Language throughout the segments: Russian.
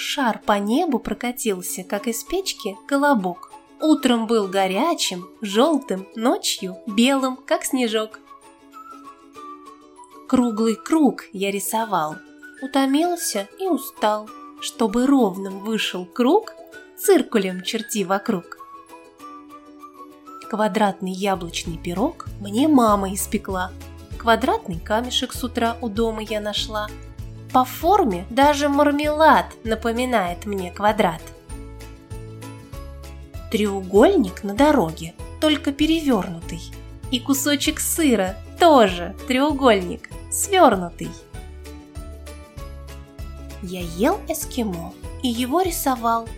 шар по небу прокатился, как из печки колобок. Утром был горячим, желтым, ночью белым, как снежок. Круглый круг я рисовал, утомился и устал. Чтобы ровным вышел круг, циркулем черти вокруг. Квадратный яблочный пирог мне мама испекла. Квадратный камешек с утра у дома я нашла. По форме даже мармелад напоминает мне квадрат. Треугольник на дороге, только перевернутый. И кусочек сыра тоже треугольник, свернутый. Я ел эскимо и его рисовал.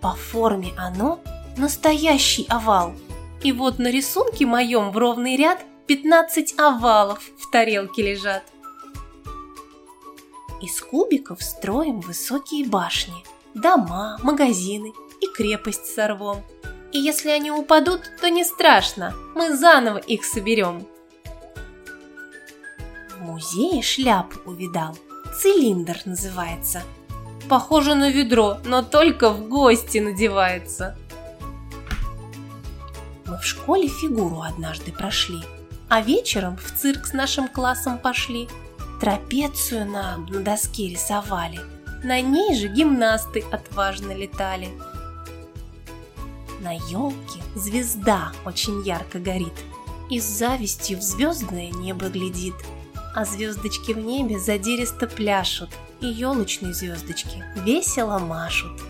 По форме оно настоящий овал. И вот на рисунке моем в ровный ряд 15 овалов в тарелке лежат. Из кубиков строим высокие башни, дома, магазины и крепость сорвем. И если они упадут, то не страшно, мы заново их соберем. В музее шляпу увидал, цилиндр называется. Похоже на ведро, но только в гости надевается. Мы в школе фигуру однажды прошли, а вечером в цирк с нашим классом пошли. Трапецию нам на доске рисовали, на ней же гимнасты отважно летали. На елке звезда очень ярко горит. И с завистью в звездное небо глядит. А звездочки в небе задиристо пляшут. И елочные звездочки весело машут